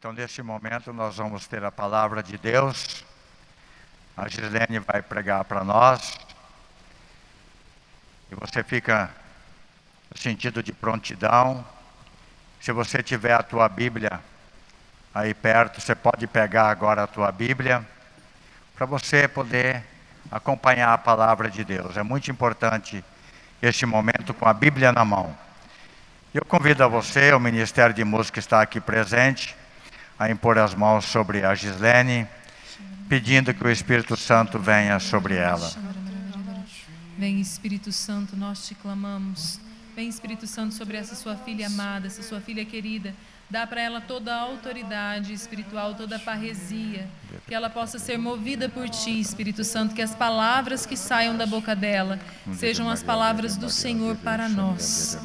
Então, neste momento, nós vamos ter a palavra de Deus. A Gislene vai pregar para nós. E você fica no sentido de prontidão. Se você tiver a tua Bíblia aí perto, você pode pegar agora a tua Bíblia para você poder acompanhar a palavra de Deus. É muito importante este momento com a Bíblia na mão. Eu convido a você, o Ministério de Música está aqui presente a impor as mãos sobre a Gislene, pedindo que o Espírito Santo venha sobre ela. Vem Espírito Santo, nós te clamamos. Vem Espírito Santo sobre essa sua filha amada, essa sua filha querida. Dá para ela toda a autoridade espiritual, toda a parresia, que ela possa ser movida por ti, Espírito Santo, que as palavras que saiam da boca dela sejam as palavras do Senhor para nós.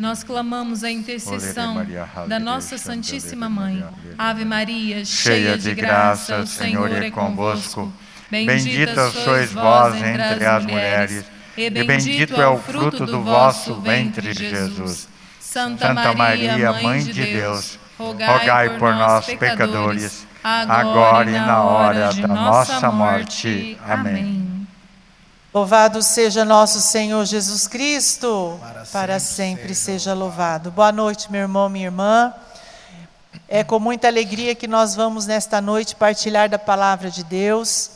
Nós clamamos a intercessão da nossa Santíssima Mãe. Ave Maria, cheia de graça, o Senhor é convosco. Bendita sois vós entre as mulheres, e bendito é o fruto do vosso ventre, Jesus. Santa Maria, Mãe de Deus, rogai por nós, pecadores, agora e na hora da nossa morte. Amém. Louvado seja nosso Senhor Jesus Cristo, para, para sempre, sempre seja louvado. Boa noite, meu irmão, minha irmã. É com muita alegria que nós vamos nesta noite partilhar da palavra de Deus.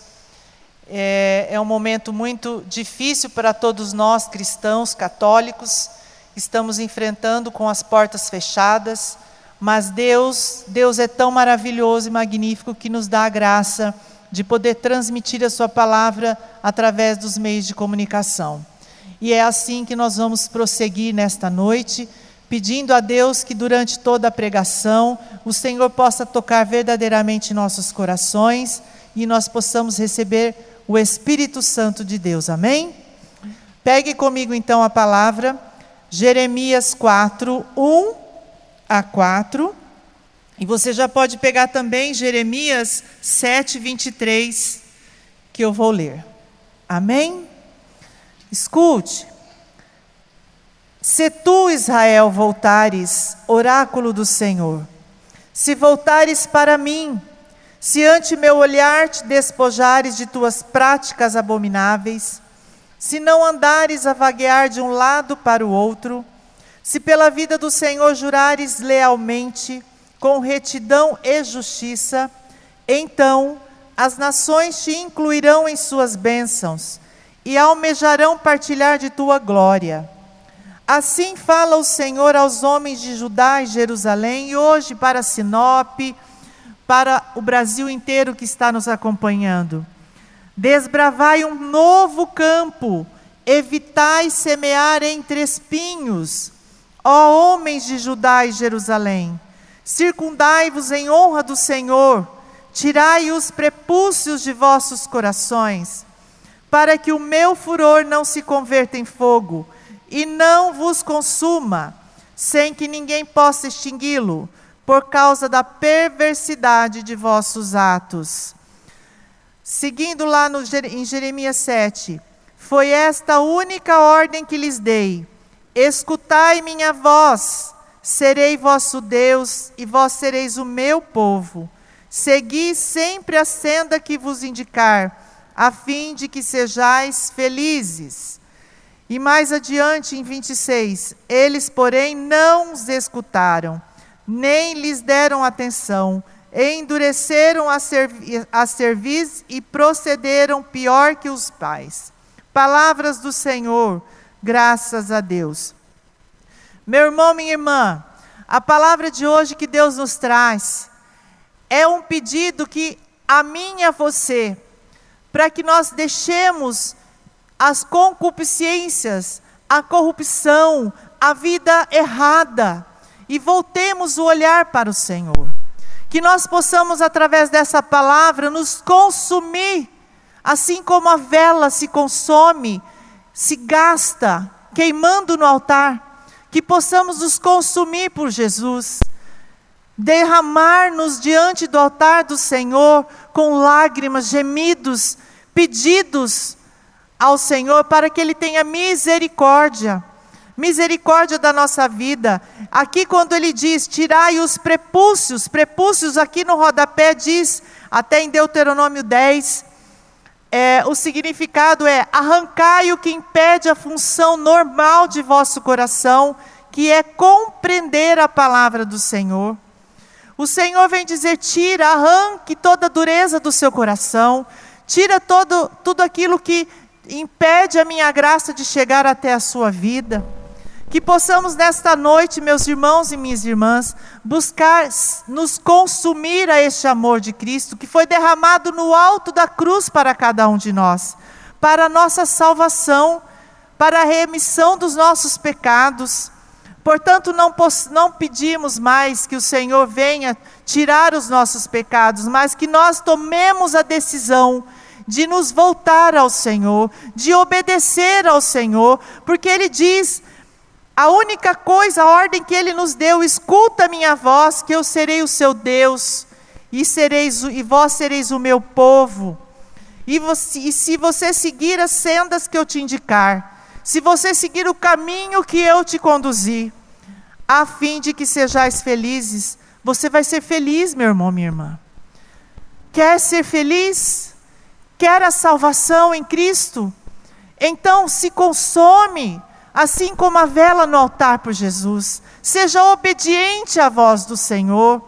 É, é um momento muito difícil para todos nós cristãos, católicos. Estamos enfrentando com as portas fechadas, mas Deus, Deus é tão maravilhoso e magnífico que nos dá a graça de poder transmitir a Sua palavra através dos meios de comunicação. E é assim que nós vamos prosseguir nesta noite, pedindo a Deus que durante toda a pregação o Senhor possa tocar verdadeiramente nossos corações e nós possamos receber o Espírito Santo de Deus. Amém? Pegue comigo então a palavra, Jeremias 4, 1 a 4. E você já pode pegar também Jeremias 7, 23, que eu vou ler. Amém? Escute. Se tu, Israel, voltares, oráculo do Senhor, se voltares para mim, se ante meu olhar te despojares de tuas práticas abomináveis, se não andares a vaguear de um lado para o outro, se pela vida do Senhor jurares lealmente, com retidão e justiça, então as nações te incluirão em suas bênçãos e almejarão partilhar de tua glória. Assim fala o Senhor aos homens de Judá e Jerusalém, e hoje para Sinop, para o Brasil inteiro que está nos acompanhando. Desbravai um novo campo, evitai semear entre espinhos, ó homens de Judá e Jerusalém. Circundai-vos em honra do Senhor, tirai os prepúcios de vossos corações, para que o meu furor não se converta em fogo e não vos consuma, sem que ninguém possa extingui-lo, por causa da perversidade de vossos atos. Seguindo lá no, em Jeremias 7, foi esta única ordem que lhes dei: escutai minha voz Serei vosso Deus e vós sereis o meu povo. Segui sempre a senda que vos indicar, a fim de que sejais felizes. E mais adiante, em 26, eles, porém, não os escutaram, nem lhes deram atenção, endureceram a, servi a cerviz e procederam pior que os pais. Palavras do Senhor, graças a Deus. Meu irmão, minha irmã, a palavra de hoje que Deus nos traz é um pedido que a mim e a você, para que nós deixemos as concupiscências, a corrupção, a vida errada e voltemos o olhar para o Senhor. Que nós possamos, através dessa palavra, nos consumir, assim como a vela se consome, se gasta, queimando no altar que possamos nos consumir por Jesus, derramar-nos diante do altar do Senhor com lágrimas, gemidos, pedidos ao Senhor para que Ele tenha misericórdia, misericórdia da nossa vida. Aqui, quando ele diz, tirai os prepúcios, prepúcios aqui no rodapé diz, até em Deuteronômio 10, é, o significado é arrancai o que impede a função normal de vosso coração, que é compreender a palavra do Senhor. O Senhor vem dizer: tira, arranque toda a dureza do seu coração, tira todo, tudo aquilo que impede a minha graça de chegar até a sua vida. Que possamos nesta noite, meus irmãos e minhas irmãs, buscar nos consumir a este amor de Cristo que foi derramado no alto da cruz para cada um de nós, para a nossa salvação, para a remissão dos nossos pecados. Portanto, não, não pedimos mais que o Senhor venha tirar os nossos pecados, mas que nós tomemos a decisão de nos voltar ao Senhor, de obedecer ao Senhor, porque Ele diz a única coisa, a ordem que ele nos deu, escuta minha voz, que eu serei o seu Deus, e, sereis, e vós sereis o meu povo. E, você, e se você seguir as sendas que eu te indicar, se você seguir o caminho que eu te conduzir, a fim de que sejais felizes, você vai ser feliz, meu irmão, minha irmã. Quer ser feliz? Quer a salvação em Cristo? Então se consome assim como a vela no altar por Jesus. Seja obediente à voz do Senhor.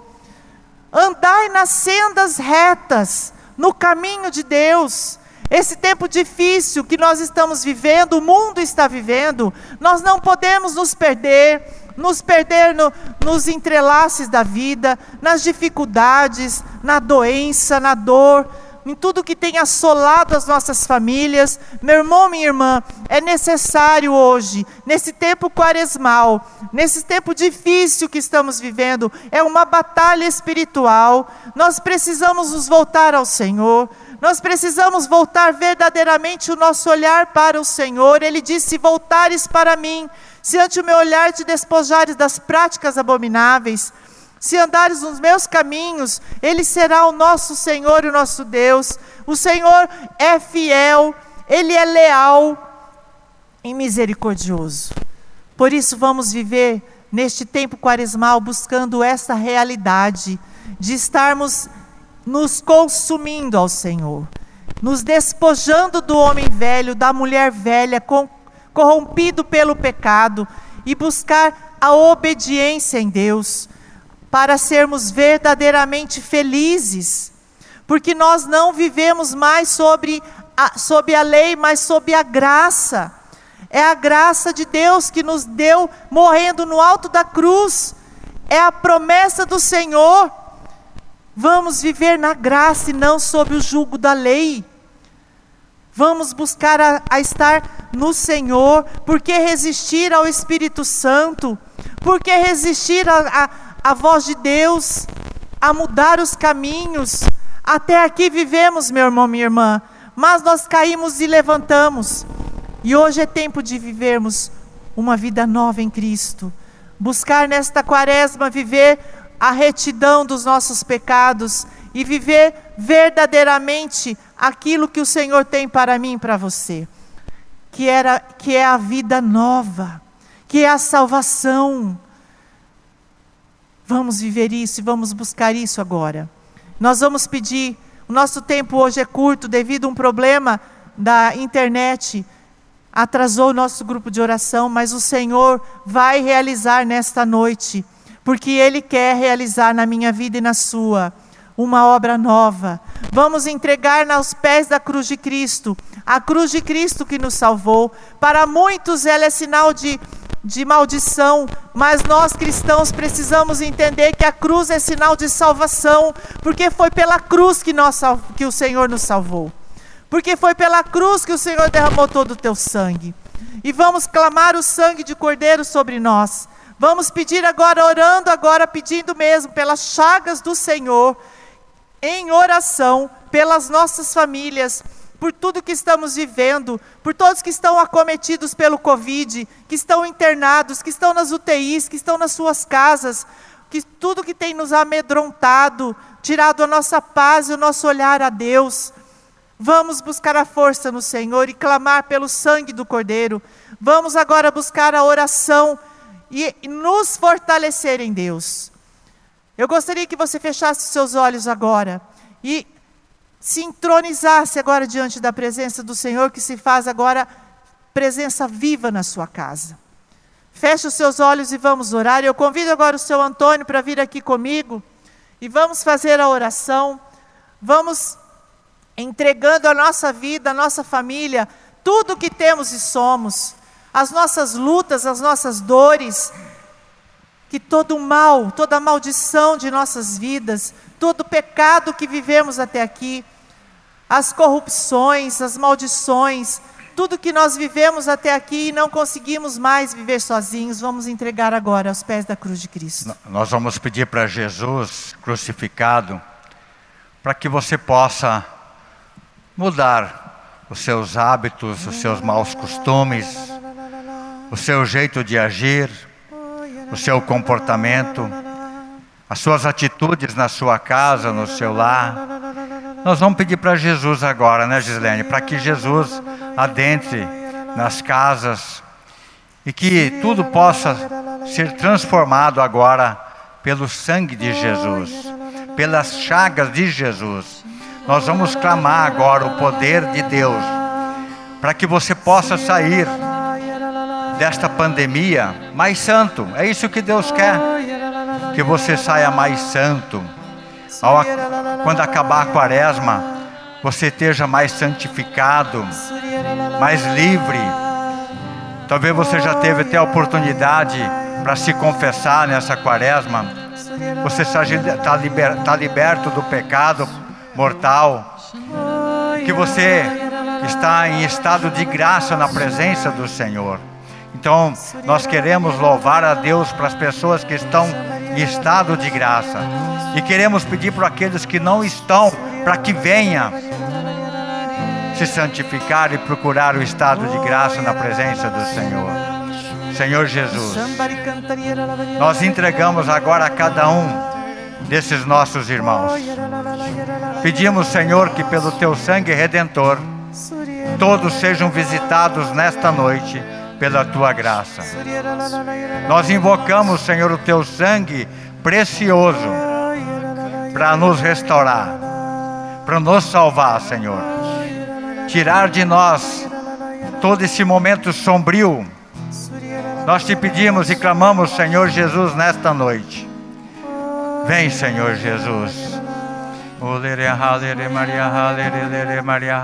Andai nas sendas retas, no caminho de Deus. Esse tempo difícil que nós estamos vivendo, o mundo está vivendo, nós não podemos nos perder, nos perder no, nos entrelaces da vida, nas dificuldades, na doença, na dor em tudo que tem assolado as nossas famílias. Meu irmão, minha irmã, é necessário hoje, nesse tempo quaresmal, nesse tempo difícil que estamos vivendo, é uma batalha espiritual. Nós precisamos nos voltar ao Senhor. Nós precisamos voltar verdadeiramente o nosso olhar para o Senhor. Ele disse: Se voltares para mim, se ante o meu olhar te despojares das práticas abomináveis, se andares nos meus caminhos, Ele será o nosso Senhor e o nosso Deus. O Senhor é fiel, Ele é leal e misericordioso. Por isso, vamos viver neste tempo quaresmal buscando essa realidade de estarmos nos consumindo ao Senhor, nos despojando do homem velho, da mulher velha, corrompido pelo pecado, e buscar a obediência em Deus para sermos verdadeiramente felizes, porque nós não vivemos mais sobre a, sobre a lei, mas sobre a graça. É a graça de Deus que nos deu morrendo no alto da cruz. É a promessa do Senhor. Vamos viver na graça e não sob o jugo da lei. Vamos buscar a, a estar no Senhor. Por que resistir ao Espírito Santo? Por que resistir a, a voz de Deus, a mudar os caminhos. Até aqui vivemos, meu irmão, minha irmã, mas nós caímos e levantamos. E hoje é tempo de vivermos uma vida nova em Cristo. Buscar nesta quaresma viver a retidão dos nossos pecados e viver verdadeiramente aquilo que o Senhor tem para mim e para você, que era que é a vida nova, que é a salvação, Vamos viver isso e vamos buscar isso agora. Nós vamos pedir. O nosso tempo hoje é curto devido a um problema da internet. Atrasou o nosso grupo de oração, mas o Senhor vai realizar nesta noite, porque Ele quer realizar na minha vida e na sua uma obra nova. Vamos entregar aos pés da cruz de Cristo, a cruz de Cristo que nos salvou. Para muitos ela é sinal de de maldição, mas nós cristãos precisamos entender que a cruz é sinal de salvação, porque foi pela cruz que, nós, que o Senhor nos salvou. Porque foi pela cruz que o Senhor derramou todo o teu sangue. E vamos clamar o sangue de Cordeiro sobre nós. Vamos pedir agora, orando agora, pedindo mesmo pelas chagas do Senhor, em oração, pelas nossas famílias, por tudo que estamos vivendo, por todos que estão acometidos pelo Covid, que estão internados, que estão nas UTIs, que estão nas suas casas, que tudo que tem nos amedrontado, tirado a nossa paz e o nosso olhar a Deus. Vamos buscar a força no Senhor e clamar pelo sangue do Cordeiro. Vamos agora buscar a oração e nos fortalecer em Deus. Eu gostaria que você fechasse seus olhos agora e se entronizasse agora diante da presença do Senhor, que se faz agora presença viva na sua casa. Feche os seus olhos e vamos orar. Eu convido agora o seu Antônio para vir aqui comigo e vamos fazer a oração. Vamos entregando a nossa vida, a nossa família, tudo que temos e somos, as nossas lutas, as nossas dores, que todo mal, toda maldição de nossas vidas, todo pecado que vivemos até aqui, as corrupções, as maldições, tudo que nós vivemos até aqui e não conseguimos mais viver sozinhos, vamos entregar agora aos pés da cruz de Cristo. Nós vamos pedir para Jesus crucificado, para que você possa mudar os seus hábitos, os seus maus costumes, o seu jeito de agir, o seu comportamento, as suas atitudes na sua casa, no seu lar. Nós vamos pedir para Jesus agora, né, Gislene? Para que Jesus adentre nas casas e que tudo possa ser transformado agora pelo sangue de Jesus, pelas chagas de Jesus. Nós vamos clamar agora o poder de Deus para que você possa sair desta pandemia mais santo. É isso que Deus quer. Que você saia mais santo. Ao, quando acabar a quaresma, você esteja mais santificado, mais livre. Talvez você já teve até a oportunidade para se confessar nessa quaresma. Você está liber, tá liberto do pecado mortal. Que você está em estado de graça na presença do Senhor. Então, nós queremos louvar a Deus para as pessoas que estão em estado de graça. E queremos pedir para aqueles que não estão, para que venha se santificar e procurar o estado de graça na presença do Senhor. Senhor Jesus, nós entregamos agora a cada um desses nossos irmãos. Pedimos, Senhor, que pelo teu sangue redentor, todos sejam visitados nesta noite pela tua graça. Nós invocamos, Senhor, o teu sangue precioso para nos restaurar, para nos salvar, Senhor. Tirar de nós todo esse momento sombrio. Nós te pedimos e clamamos, Senhor Jesus, nesta noite. Vem, Senhor Jesus.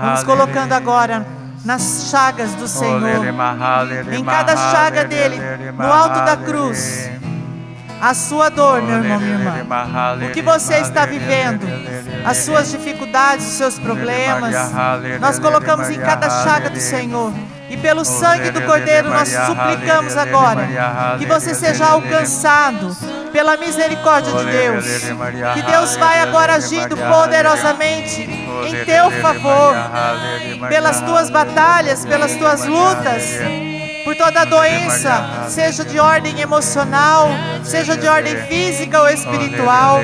Vamos colocando agora nas chagas do Senhor, em cada chaga dele, no alto da cruz, a sua dor, meu irmão, minha irmã, o que você está vivendo, as suas dificuldades, os seus problemas, nós colocamos em cada chaga do Senhor. E pelo sangue do Cordeiro nós suplicamos agora que você seja alcançado pela misericórdia de Deus. Que Deus vai agora agindo poderosamente em teu favor, pelas tuas batalhas, pelas tuas lutas por toda doença, seja de ordem emocional, seja de ordem física ou espiritual.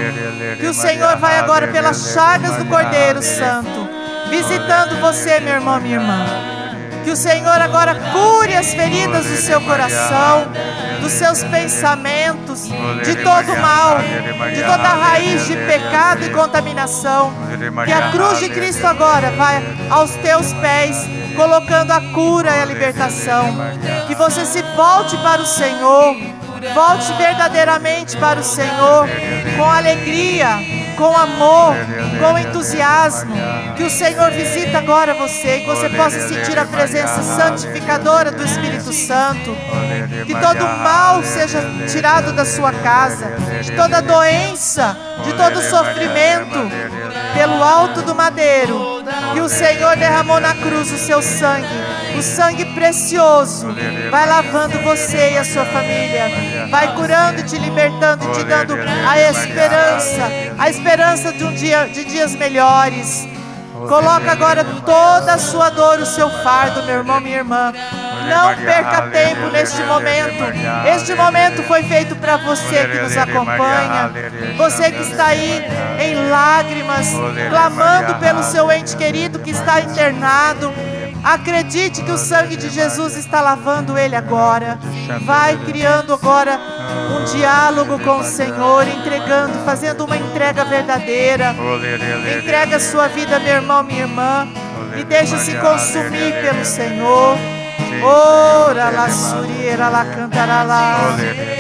Que o Senhor vai agora pelas chagas do Cordeiro Santo, visitando você, meu irmão, minha irmã. Que o Senhor agora cure as feridas do seu coração, dos seus pensamentos, de todo mal, de toda raiz de pecado e contaminação. Que a cruz de Cristo agora vai aos teus pés, colocando a cura e a libertação. Que você se volte para o Senhor, volte verdadeiramente para o Senhor, com alegria com amor, com entusiasmo. Que o Senhor visite agora você e que você possa sentir a presença santificadora do Espírito Santo. Que todo mal seja tirado da sua casa, de toda doença, de todo sofrimento, pelo alto do madeiro. Que o Senhor derramou na cruz o seu sangue, o sangue precioso. Vai lavando você e a sua família, vai curando, te libertando, te dando a esperança, a esperança esperança de um dia de dias melhores. Coloca agora toda a sua dor, o seu fardo, meu irmão, minha irmã. Não perca tempo neste momento. Este momento foi feito para você que nos acompanha, você que está aí em lágrimas, clamando pelo seu ente querido que está internado. Acredite que o sangue de Jesus está lavando ele agora. Vai criando agora um diálogo com o Senhor, entregando, fazendo uma entrega verdadeira. Entrega a sua vida, meu irmão, minha irmã, e deixa-se consumir pelo Senhor. Ora la suriera la cantará la.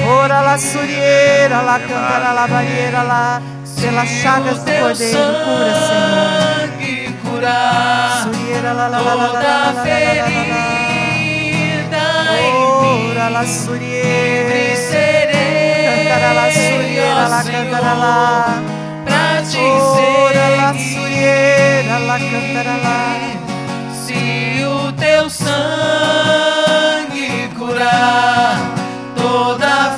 Ora la suriera la cantará la barriera la. Pelas chagas do cordeiro cura, Senhor. Curar suriera la la la la la ferida Ora la suriera. Cantará la suriera la cantará la. Ora la suriera la cantará la teu sangue curar toda a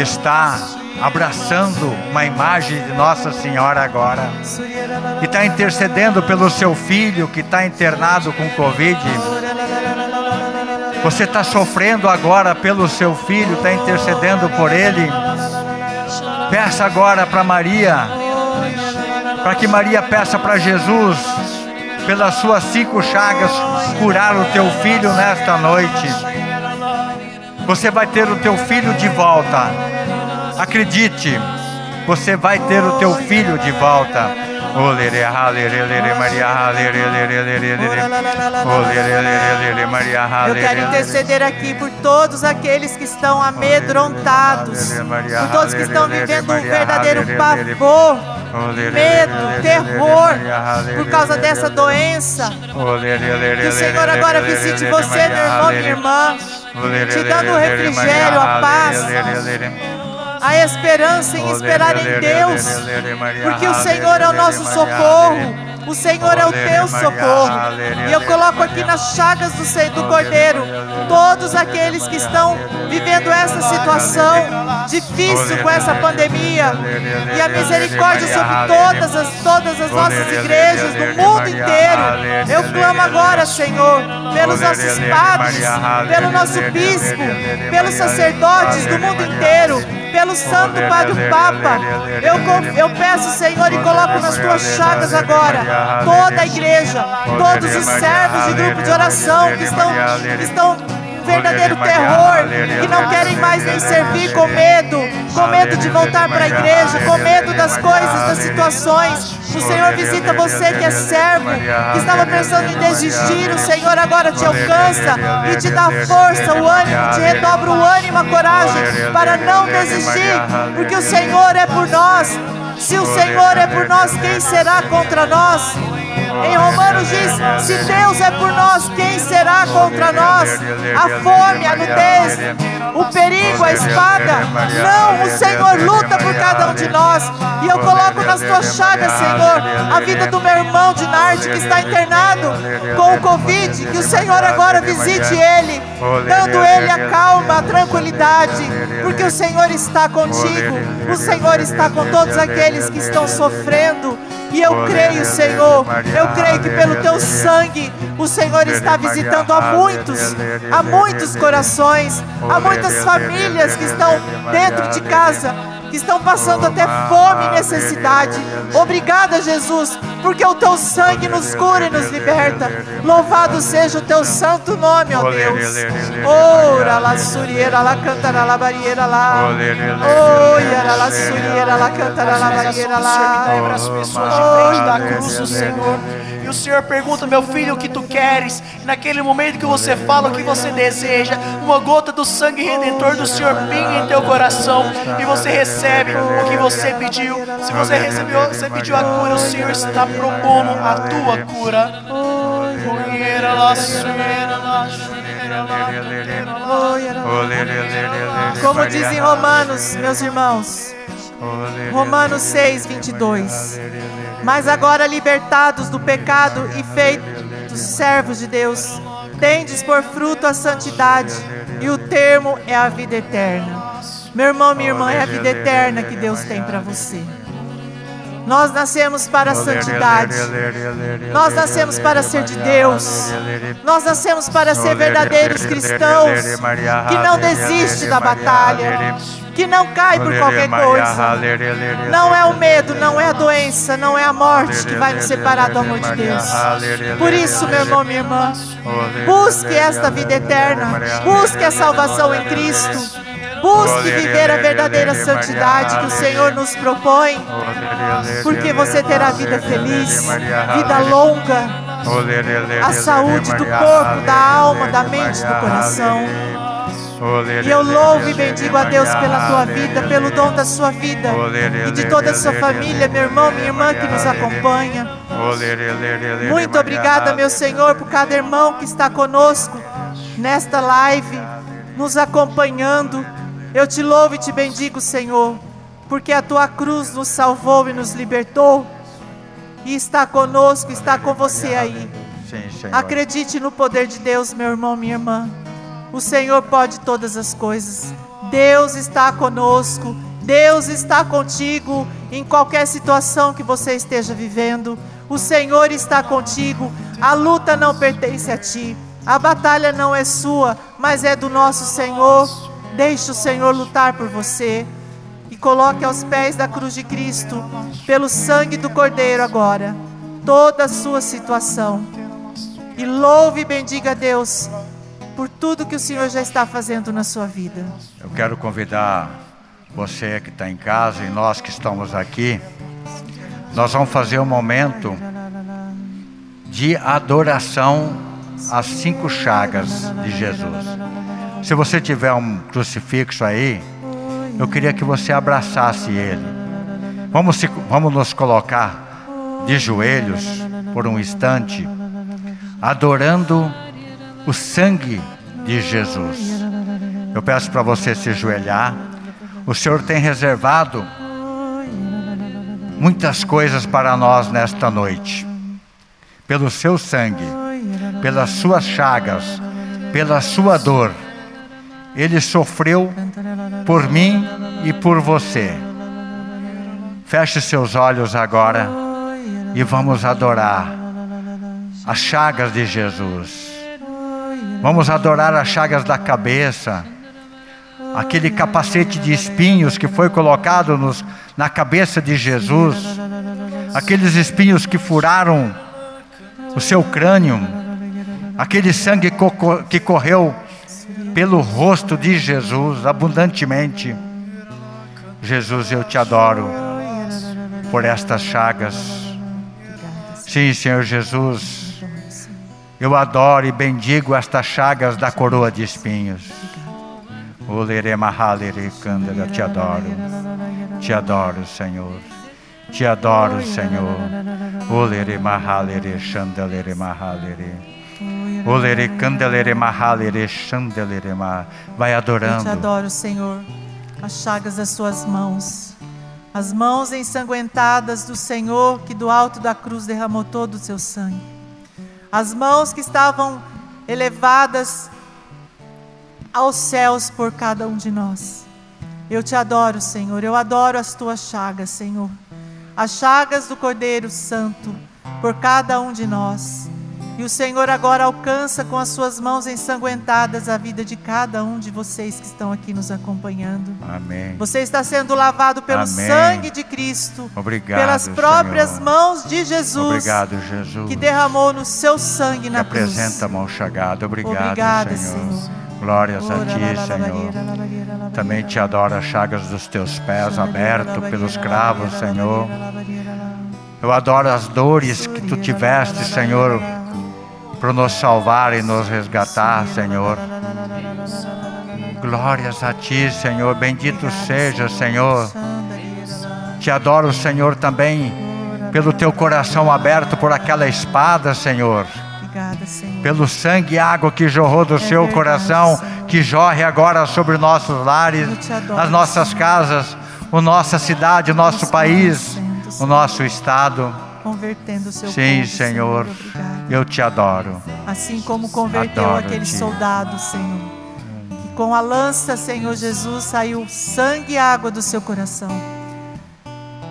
está abraçando uma imagem de Nossa Senhora agora e está intercedendo pelo seu filho que está internado com Covid. Você está sofrendo agora pelo seu filho, está intercedendo por ele. Peça agora para Maria, para que Maria peça para Jesus, pelas suas cinco chagas, curar o teu filho nesta noite. Você vai ter o teu filho de volta. Acredite, você vai ter o teu filho de volta. Eu quero interceder aqui por todos aqueles que estão amedrontados, por todos que estão vivendo um verdadeiro pavor, medo, terror por causa dessa doença. Que o Senhor agora visite você, meu irmão, minha irmã, te dando o refrigério, a paz, a esperança em esperar em Deus, porque o Senhor é o nosso socorro. O Senhor é o teu socorro. E eu coloco aqui nas chagas do, do Cordeiro todos aqueles que estão vivendo essa situação difícil com essa pandemia. E a misericórdia sobre todas as, todas as nossas igrejas do mundo inteiro. Eu clamo agora, Senhor, pelos nossos padres, pelo nosso bispo, pelos sacerdotes do mundo inteiro, pelo Santo Padre Papa. Eu, eu peço, Senhor, e coloco nas tuas chagas agora toda a igreja, todos os servos de grupo de oração que estão, que estão verdadeiro terror, que não querem mais nem servir com medo, com medo de voltar para a igreja, com medo das coisas, das situações. O Senhor visita você que é servo, que estava pensando em desistir. O Senhor agora te alcança e te dá força, o ânimo, te redobra o ânimo, a coragem para não desistir, porque o Senhor é por nós. Se o Senhor é por nós, quem será contra nós? Em Romanos diz: se Deus é por nós, quem será contra nós? A fome, a nudez, o perigo, a espada. Não, o Senhor luta por cada um de nós. E eu coloco nas tuas chagas, Senhor, a vida do meu irmão de Narte que está internado com o Covid. Que o Senhor agora visite ele, dando ele a calma, a tranquilidade, porque o Senhor está contigo. O Senhor está com todos aqueles que estão sofrendo. E eu creio, Senhor, eu creio que pelo teu sangue o Senhor está visitando a muitos, a muitos corações, a muitas famílias que estão dentro de casa, que estão passando até fome e necessidade. Obrigada, Jesus, porque o teu sangue nos cura e nos liberta. Louvado seja o teu santo nome, ó Deus. Ora la surieira la cantará la barieira lá. Oi, la surieira la cantará la barieira lá. Lembra as pessoas de frente da cruz do Senhor. E o Senhor pergunta, meu filho, o que tu queres? E naquele momento que você fala o que você deseja, uma gota do sangue redentor do Senhor pinga em teu coração e você recebe o que você pediu. Se você recebeu, você pediu a cura, o Senhor está propondo a tua cura. Como diz em Romanos, meus irmãos, Romanos 6, 22. Mas agora libertados do pecado e feitos servos de Deus, tendes por fruto a santidade, e o termo é a vida eterna. Meu irmão, minha irmã, é a vida eterna que Deus tem para você. Nós nascemos para a santidade. Nós nascemos para ser de Deus. Nós nascemos para ser verdadeiros cristãos que não desiste da batalha, que não cai por qualquer coisa. Não é o medo, não é a doença, não é a morte que vai nos separar do amor de Deus. Por isso, meu irmão, minha irmã, busque esta vida eterna, busque a salvação em Cristo. Busque viver a verdadeira santidade que o Senhor nos propõe, porque você terá vida feliz, vida longa, a saúde do corpo, da alma, da mente, do coração. E eu louvo e bendigo a Deus pela tua vida, pelo dom da sua vida e de toda a sua família, meu irmão, minha irmã que nos acompanha. Muito obrigada, meu Senhor, por cada irmão que está conosco nesta live, nos acompanhando. Eu te louvo e te bendigo, Senhor, porque a tua cruz nos salvou e nos libertou. E está conosco, está com você aí. Acredite no poder de Deus, meu irmão, minha irmã. O Senhor pode todas as coisas. Deus está conosco. Deus está contigo em qualquer situação que você esteja vivendo. O Senhor está contigo. A luta não pertence a ti. A batalha não é sua, mas é do nosso Senhor. Deixe o Senhor lutar por você. E coloque aos pés da cruz de Cristo, pelo sangue do Cordeiro agora, toda a sua situação. E louve e bendiga a Deus por tudo que o Senhor já está fazendo na sua vida. Eu quero convidar você que está em casa e nós que estamos aqui. Nós vamos fazer um momento de adoração às cinco chagas de Jesus. Se você tiver um crucifixo aí, eu queria que você abraçasse ele. Vamos, se, vamos nos colocar de joelhos por um instante, adorando o sangue de Jesus. Eu peço para você se ajoelhar. O Senhor tem reservado muitas coisas para nós nesta noite. Pelo seu sangue, pelas suas chagas, pela sua dor. Ele sofreu por mim e por você. Feche seus olhos agora e vamos adorar as chagas de Jesus. Vamos adorar as chagas da cabeça, aquele capacete de espinhos que foi colocado nos, na cabeça de Jesus, aqueles espinhos que furaram o seu crânio, aquele sangue que correu pelo rosto de Jesus abundantemente. Jesus, eu te adoro por estas chagas. Sim, Senhor Jesus. Eu adoro e bendigo estas chagas da coroa de espinhos. Te adoro. Te adoro, Senhor. Te adoro, Senhor. Vai adorando. Eu te adoro, Senhor. As chagas das suas mãos. As mãos ensanguentadas do Senhor que do alto da cruz derramou todo o seu sangue as mãos que estavam elevadas aos céus por cada um de nós. Eu te adoro, Senhor, eu adoro as tuas chagas, Senhor. As chagas do Cordeiro Santo por cada um de nós. E o Senhor agora alcança com as suas mãos ensanguentadas a vida de cada um de vocês que estão aqui nos acompanhando. Amém. Você está sendo lavado pelo Amém. sangue de Cristo, Obrigado, pelas próprias Senhor. mãos de Jesus, Obrigado, Jesus. que derramou no seu sangue na cruz. apresenta a mão chagada. Obrigado, Obrigada, Senhor. Senhor. Glórias a ti, Senhor. Também te adoro as chagas dos teus pés abertos pelos cravos, Senhor. Eu adoro as dores que tu tiveste, Senhor, para nos salvar e nos resgatar, Senhor. Glórias a ti, Senhor. Bendito seja, Senhor. Te adoro, Senhor, também pelo teu coração aberto por aquela espada, Senhor. Pelo sangue e água que jorrou do seu coração, que jorre agora sobre nossos lares, as nossas casas, a nossa cidade, o nosso Nos país, o nosso estado. Convertendo o seu Sim, povo, Senhor, Obrigada. eu te adoro. Assim como converteu Adoro aqueles ti. soldados, Senhor. Que com a lança, Senhor Jesus, saiu sangue e água do seu coração.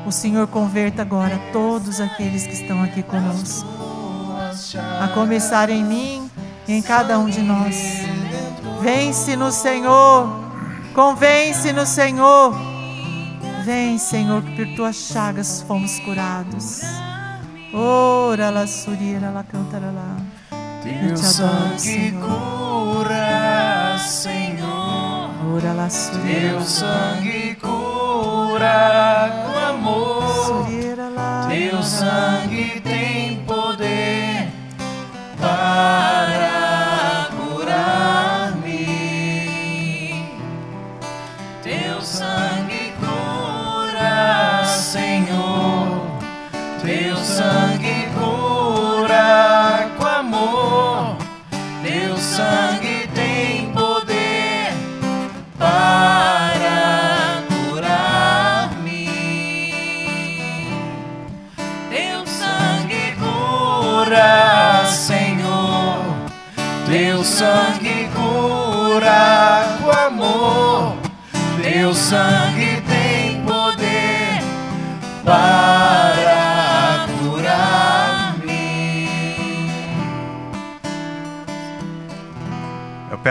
O Senhor converta agora todos aqueles que estão aqui conosco. A começar em mim e em cada um de nós. Vence no Senhor. Convence no Senhor. Vem, Senhor, que por tuas chagas fomos curados. Ora la surira la cantara lá. Eu Teu sangue cura, Senhor. Ora la surira. Teu sangue cura com amor. Surira lá. Teu sangue tem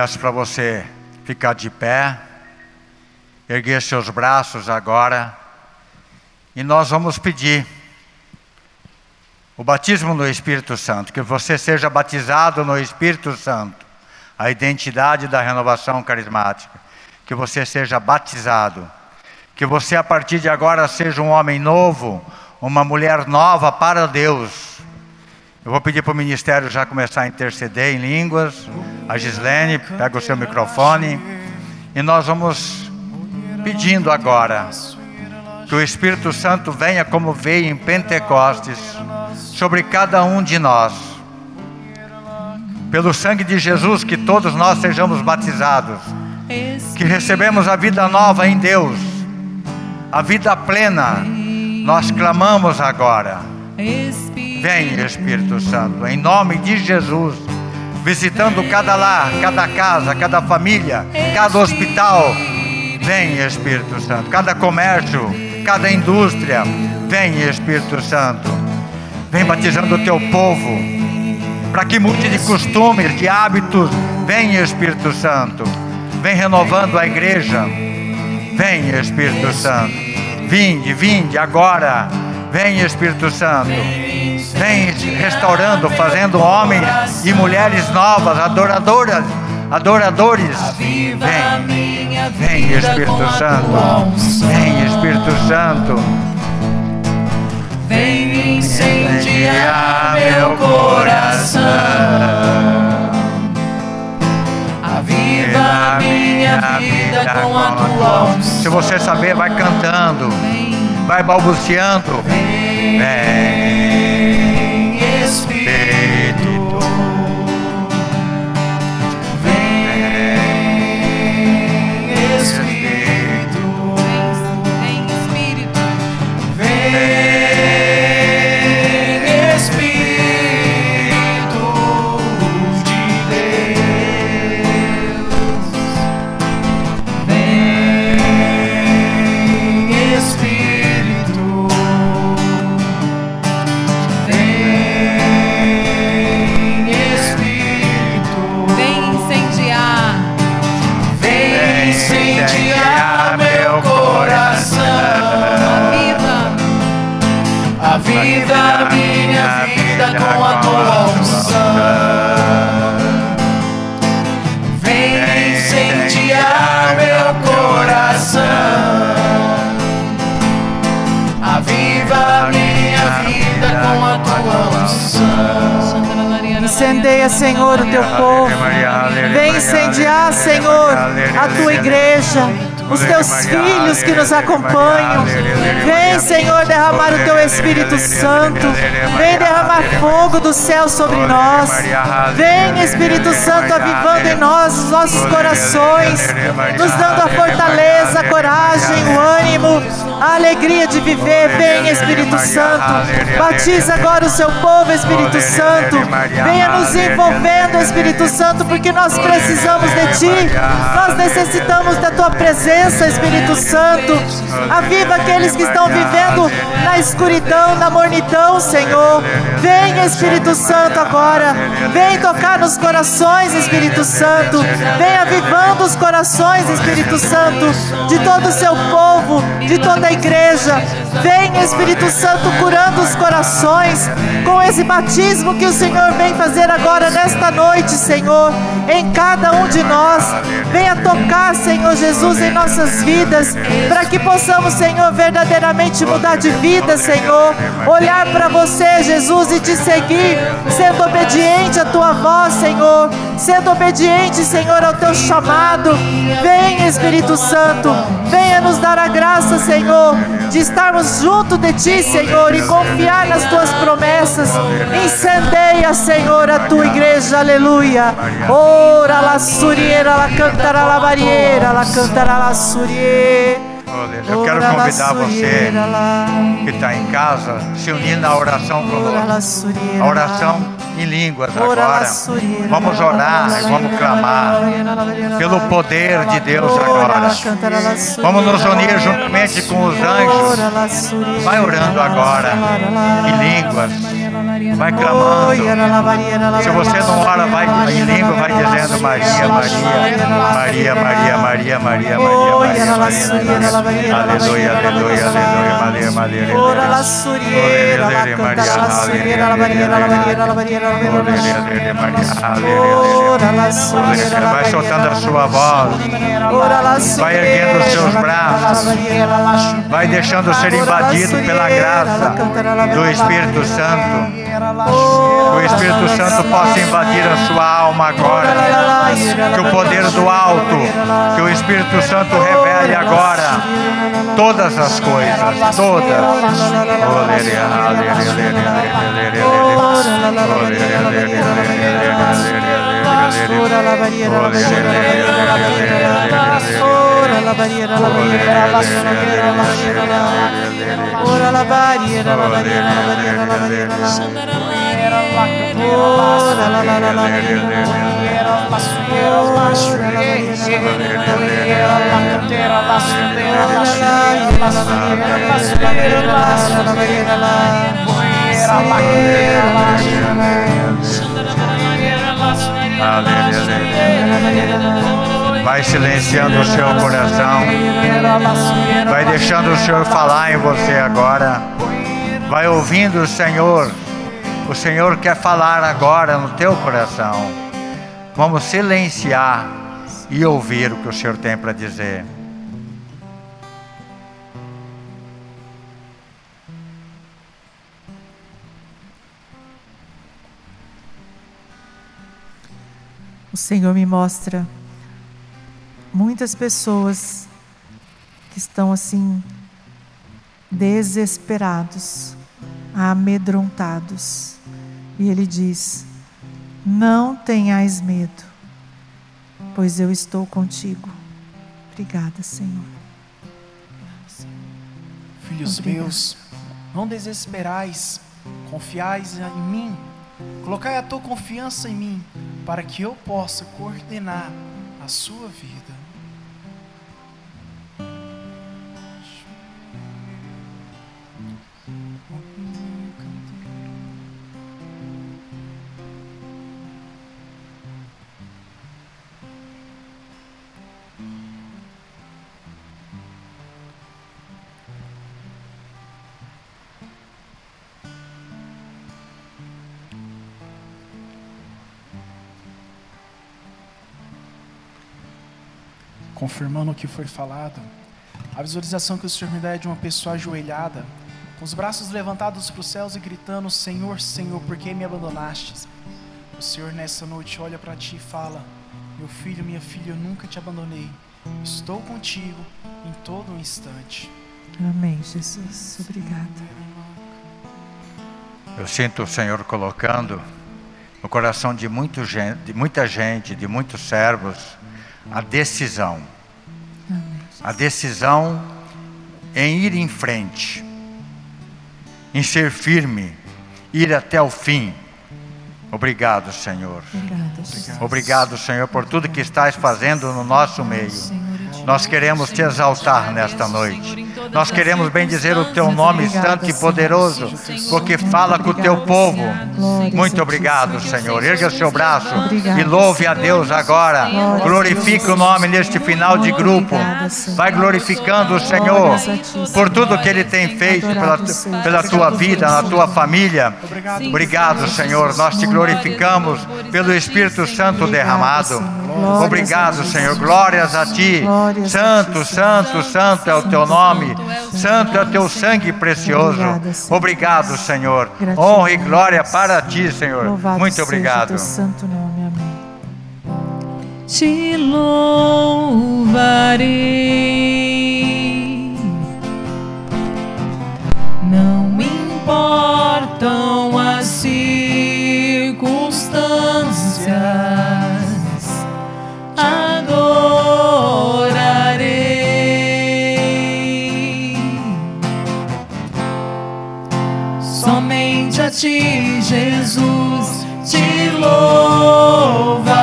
peço para você ficar de pé, erguer seus braços agora, e nós vamos pedir o batismo no Espírito Santo, que você seja batizado no Espírito Santo, a identidade da renovação carismática, que você seja batizado, que você a partir de agora seja um homem novo, uma mulher nova para Deus. Eu vou pedir para o ministério já começar a interceder em línguas. A Gislene, pega o seu microfone. E nós vamos pedindo agora que o Espírito Santo venha como veio em Pentecostes sobre cada um de nós. Pelo sangue de Jesus, que todos nós sejamos batizados. Que recebemos a vida nova em Deus. A vida plena. Nós clamamos agora. Vem, Espírito Santo, em nome de Jesus, visitando cada lar, cada casa, cada família, cada hospital. Vem, Espírito Santo, cada comércio, cada indústria. Vem, Espírito Santo. Vem batizando o teu povo, para que mude de costumes, de hábitos. Vem, Espírito Santo. Vem renovando a igreja. Vem, Espírito Santo. Vinde, vinde agora. Vem, Espírito Santo. Vem restaurando, fazendo homens e mulheres novas, adoradoras, adoradores. Vem, vem, Espírito Santo. Vem, Espírito Santo. Vem incendiar meu coração. Aviva minha vida com a tua unção. Se você saber, vai cantando, vai balbuciando. Vem, Vem, acompanham. Vem, Senhor, derramar o teu Espírito Santo. Do céu sobre nós. Vem, Espírito Santo, avivando em nós os nossos corações, nos dando a fortaleza, a coragem, o ânimo, a alegria de viver. Vem, Espírito Santo. Batiza agora o seu povo, Espírito Santo. Venha nos envolvendo, Espírito Santo, porque nós precisamos de Ti. Nós necessitamos da Tua presença, Espírito Santo. Aviva aqueles que estão vivendo na escuridão, na mornidão, Senhor. Vem, Espírito Santo, agora. Vem tocar nos corações, Espírito Santo. Vem avivando os corações, Espírito Santo, de todo o seu povo, de toda a igreja. Vem, Espírito Santo, curando os corações com esse batismo que o Senhor vem fazer agora nesta noite, Senhor, em cada um de nós. Venha tocar, Senhor Jesus, em nossas vidas, para que possamos, Senhor, verdadeiramente mudar de vida, Senhor. Olhar para você, Jesus, e te seguir, sendo obediente à tua voz, Senhor, sendo obediente, Senhor, ao teu chamado. Vem, Espírito Santo, venha nos dar a graça, Senhor, de estarmos junto de ti, Senhor, e confiar nas tuas promessas. Incendeia, Senhor, a tua igreja, aleluia. Ora la suriera, la cantará la barriera, la cantará la suriera. Oh, Deus, Eu quero convidar você que está em casa, se unir na oração conosco. A oração em línguas agora. Vamos orar e vamos clamar pelo poder de Deus agora. Vamos nos unir juntamente com os anjos. Vai orando agora em línguas. Vai clamando. Se você não ora, vai em língua, vai dizendo Maria, Maria, Maria, Maria, Maria, Maria, Maria, Maria, Maria. Aleluia, aleluia, aleluia, Maria, Maria. Ora la suriera, la cantara la suriera, la barriera, la barriera, la barriera, la barriera. Vai soltando a sua voz. Vai erguendo os seus braços. Vai deixando ser invadido pela graça do Espírito Santo. Que o Espírito Santo possa invadir a sua alma agora. Que o poder do alto, que o Espírito Santo revele agora todas as coisas, todas. Ora la barriera, la barriera, la barriera, Ora la barriera, la barriera, la barriera, la barriera, Ora la barriera, la barriera, la barriera, la barriera, Ora la la la la Vai silenciando o seu coração. Vai deixando o Senhor falar em você agora. Vai ouvindo o Senhor. O Senhor quer falar agora no teu coração. Vamos silenciar e ouvir o que o Senhor tem para dizer. O Senhor me mostra muitas pessoas que estão assim desesperados, amedrontados. E ele diz: Não tenhais medo, pois eu estou contigo. Obrigada, Senhor. Filhos Obrigada. meus, não desesperais, confiais em mim. Colocai a tua confiança em mim, para que eu possa coordenar a sua vida. Confirmando o que foi falado. A visualização que o Senhor me dá é de uma pessoa ajoelhada, com os braços levantados para os céus e gritando: Senhor, Senhor, por que me abandonastes? O Senhor nessa noite olha para ti e fala: Meu filho, minha filha, eu nunca te abandonei. Estou contigo em todo um instante. Amém, Jesus. Obrigada. Eu sinto o Senhor colocando no coração de, muito gente, de muita gente, de muitos servos, a decisão. A decisão em ir em frente, em ser firme, ir até o fim. Obrigado, Senhor. Obrigado, Senhor, por tudo que estás fazendo no nosso meio. Nós queremos te exaltar nesta noite. Nós queremos bendizer o teu nome santo e poderoso, porque fala com o teu povo. Muito obrigado, Senhor. Erga o seu braço e louve a Deus agora. Glorifique o nome neste final de grupo. Vai glorificando o Senhor por tudo que Ele tem feito pela, pela tua vida, na tua família. Obrigado, Senhor. Nós te glorificamos pelo Espírito Santo derramado. Obrigado, Senhor. Glórias a ti. Santo, santo, santo é o teu nome. Santo é o teu sangue precioso. Obrigado, Senhor. Honra e glória para ti, Senhor. Muito obrigado. santo nome. Amém. te louvarei. Não importam adorarei. Somente a ti, Jesus, te louvarei.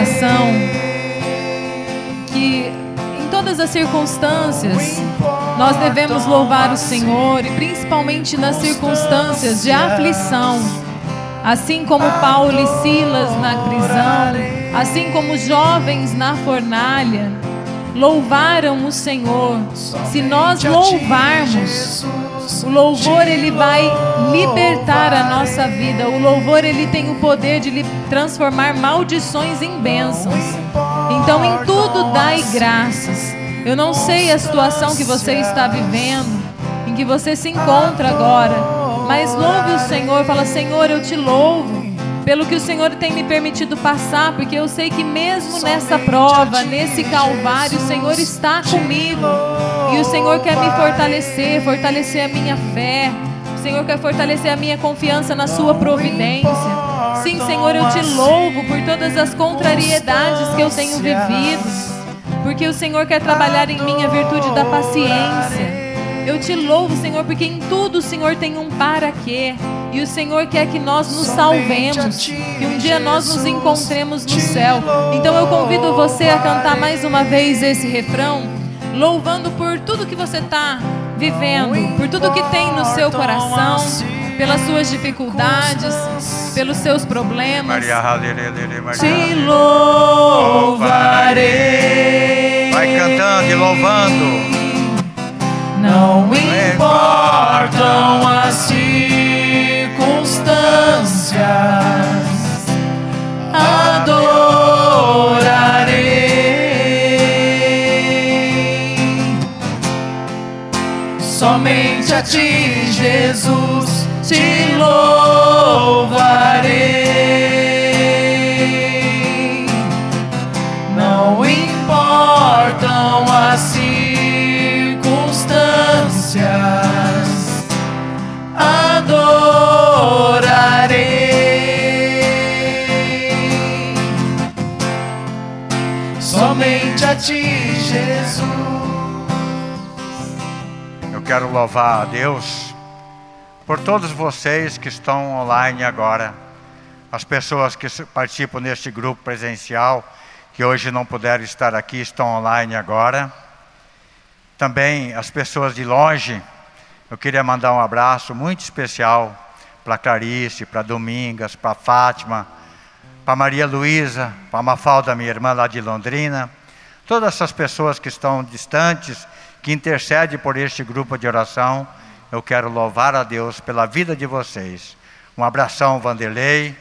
Coração que em todas as circunstâncias nós devemos louvar o Senhor e principalmente nas circunstâncias de aflição. Assim como Paulo e Silas na prisão, assim como os jovens na fornalha, louvaram o Senhor. Se nós louvarmos, o louvor ele vai libertar a nossa vida. O louvor ele tem o poder de transformar maldições em bênçãos. Então em tudo dai graças. Eu não sei a situação que você está vivendo, em que você se encontra agora, mas louve o Senhor, fala: "Senhor, eu te louvo pelo que o Senhor tem me permitido passar, porque eu sei que mesmo nessa prova, nesse calvário, o Senhor está comigo. E o Senhor quer me fortalecer, fortalecer a minha fé. O Senhor quer fortalecer a minha confiança na sua providência. Sim, Senhor, eu te louvo por todas as contrariedades que eu tenho vivido. Porque o Senhor quer trabalhar em mim a virtude da paciência. Eu te louvo, Senhor, porque em tudo o Senhor tem um para quê. E o Senhor quer que nós nos salvemos, que um dia nós nos encontremos no céu. Então eu convido você a cantar mais uma vez esse refrão, louvando por tudo que você está vivendo, por tudo que tem no seu coração, pelas suas dificuldades, pelos seus problemas. Maria, halelele, Maria. Te louvarei. Vai cantando e louvando. Não importam as circunstâncias, adorarei. somente a ti, Jesus, te louvarei. Não importam as circunstâncias, adorarei. Somente a ti, Jesus. Quero louvar a Deus por todos vocês que estão online agora, as pessoas que participam neste grupo presencial, que hoje não puderam estar aqui, estão online agora. Também as pessoas de longe, eu queria mandar um abraço muito especial para Clarice, para Domingas, para Fátima, para Maria Luísa, para Mafalda, minha irmã lá de Londrina, todas essas pessoas que estão distantes, que intercedem por este grupo de oração, eu quero louvar a Deus pela vida de vocês. Um abração, Vanderlei,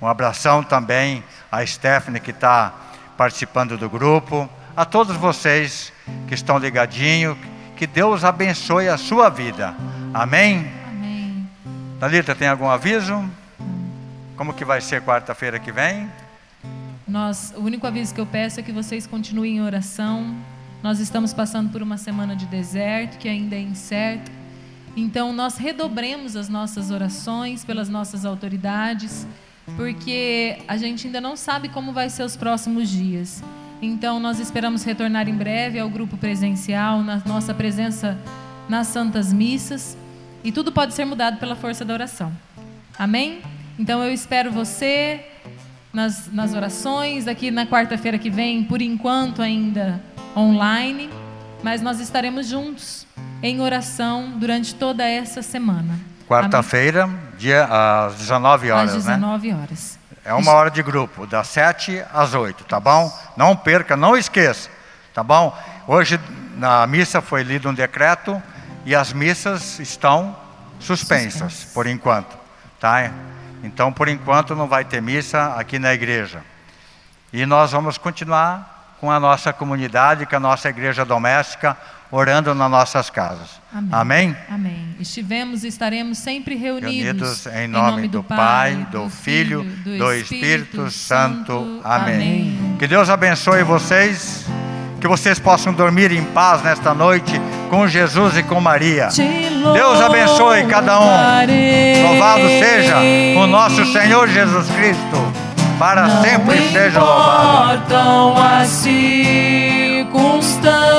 um abração também a Stephanie, que está participando do grupo, a todos vocês que estão ligadinhos, que Deus abençoe a sua vida. Amém? Amém. Thalita, tem algum aviso? Como que vai ser quarta-feira que vem? Nós, o único aviso que eu peço é que vocês continuem em oração. Nós estamos passando por uma semana de deserto que ainda é incerto. Então nós redobremos as nossas orações pelas nossas autoridades, porque a gente ainda não sabe como vai ser os próximos dias. Então nós esperamos retornar em breve ao grupo presencial, na nossa presença nas santas missas, e tudo pode ser mudado pela força da oração. Amém? Então eu espero você nas, nas orações, aqui na quarta-feira que vem, por enquanto ainda online, mas nós estaremos juntos em oração durante toda essa semana. Quarta-feira, dia às 19 horas, Às né? 19 horas. É uma hora de grupo, das 7 às 8, tá bom? Não perca, não esqueça, tá bom? Hoje na missa foi lido um decreto e as missas estão suspensas, Suspensas. por enquanto, tá? Então, por enquanto não vai ter missa aqui na igreja. E nós vamos continuar com a nossa comunidade, com a nossa igreja doméstica, orando nas nossas casas. Amém. Amém? Amém. Estivemos e estaremos sempre reunidos. Reunidos em nome do Pai, do Filho, do Espírito Santo. Amém. Que Deus abençoe vocês, que vocês possam dormir em paz nesta noite com Jesus e com Maria. Deus abençoe cada um. Louvado seja o nosso Senhor Jesus Cristo, para Não sempre seja louvado. as circunstâncias.